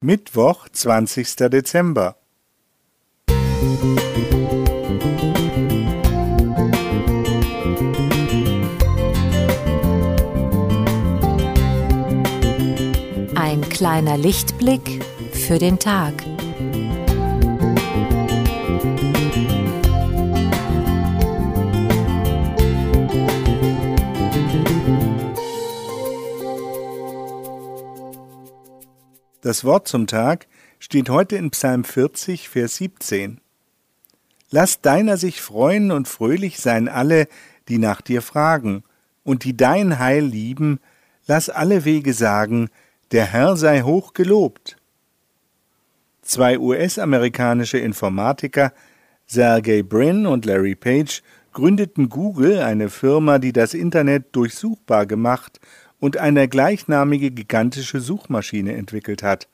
Mittwoch, zwanzigster Dezember. Ein kleiner Lichtblick für den Tag. Das Wort zum Tag steht heute in Psalm 40, Vers 17. Lass deiner sich freuen und fröhlich sein alle, die nach dir fragen, und die dein Heil lieben, lass alle Wege sagen, der Herr sei hoch gelobt. Zwei US-amerikanische Informatiker, Sergey Brin und Larry Page, gründeten Google, eine Firma, die das Internet durchsuchbar gemacht und eine gleichnamige gigantische Suchmaschine entwickelt hat.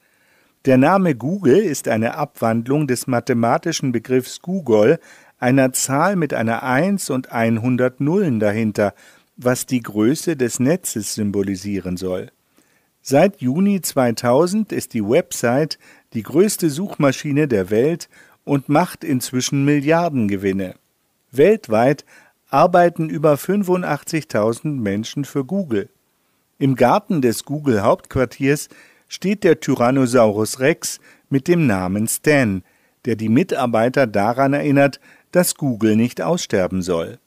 Der Name Google ist eine Abwandlung des mathematischen Begriffs Google, einer Zahl mit einer 1 und 100 Nullen dahinter, was die Größe des Netzes symbolisieren soll. Seit Juni 2000 ist die Website die größte Suchmaschine der Welt und macht inzwischen Milliardengewinne. Weltweit arbeiten über 85.000 Menschen für Google. Im Garten des Google-Hauptquartiers steht der Tyrannosaurus Rex mit dem Namen Stan, der die Mitarbeiter daran erinnert, dass Google nicht aussterben soll.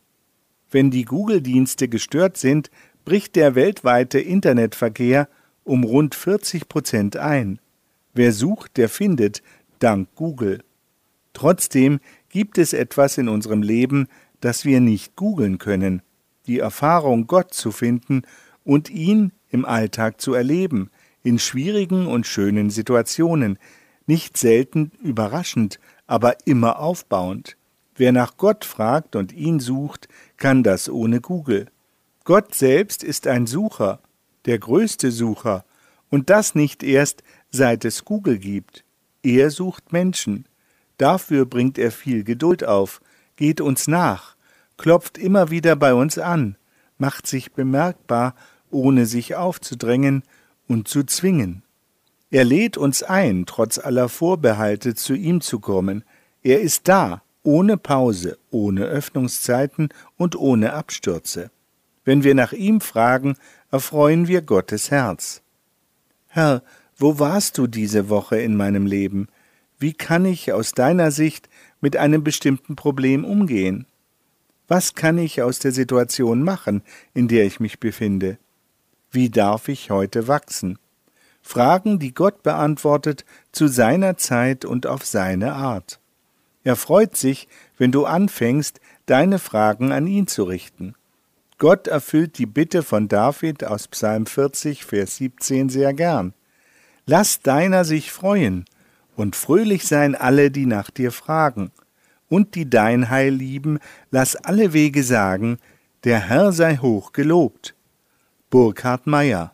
Wenn die Google-Dienste gestört sind, bricht der weltweite Internetverkehr um rund 40 Prozent ein. Wer sucht, der findet, dank Google. Trotzdem gibt es etwas in unserem Leben, das wir nicht googeln können, die Erfahrung, Gott zu finden und ihn im Alltag zu erleben, in schwierigen und schönen Situationen, nicht selten überraschend, aber immer aufbauend. Wer nach Gott fragt und ihn sucht, kann das ohne Google. Gott selbst ist ein Sucher, der größte Sucher, und das nicht erst seit es Google gibt. Er sucht Menschen. Dafür bringt er viel Geduld auf, geht uns nach, klopft immer wieder bei uns an, macht sich bemerkbar ohne sich aufzudrängen und zu zwingen. Er lädt uns ein, trotz aller Vorbehalte zu ihm zu kommen. Er ist da, ohne Pause, ohne Öffnungszeiten und ohne Abstürze. Wenn wir nach ihm fragen, erfreuen wir Gottes Herz. Herr, wo warst du diese Woche in meinem Leben? Wie kann ich aus deiner Sicht mit einem bestimmten Problem umgehen? Was kann ich aus der Situation machen, in der ich mich befinde? Wie darf ich heute wachsen? Fragen, die Gott beantwortet zu seiner Zeit und auf seine Art. Er freut sich, wenn du anfängst, deine Fragen an ihn zu richten. Gott erfüllt die Bitte von David aus Psalm 40, Vers 17 sehr gern. Lass deiner sich freuen und fröhlich sein alle, die nach dir fragen. Und die dein Heil lieben, lass alle Wege sagen, der Herr sei hoch gelobt. Burkhard Meyer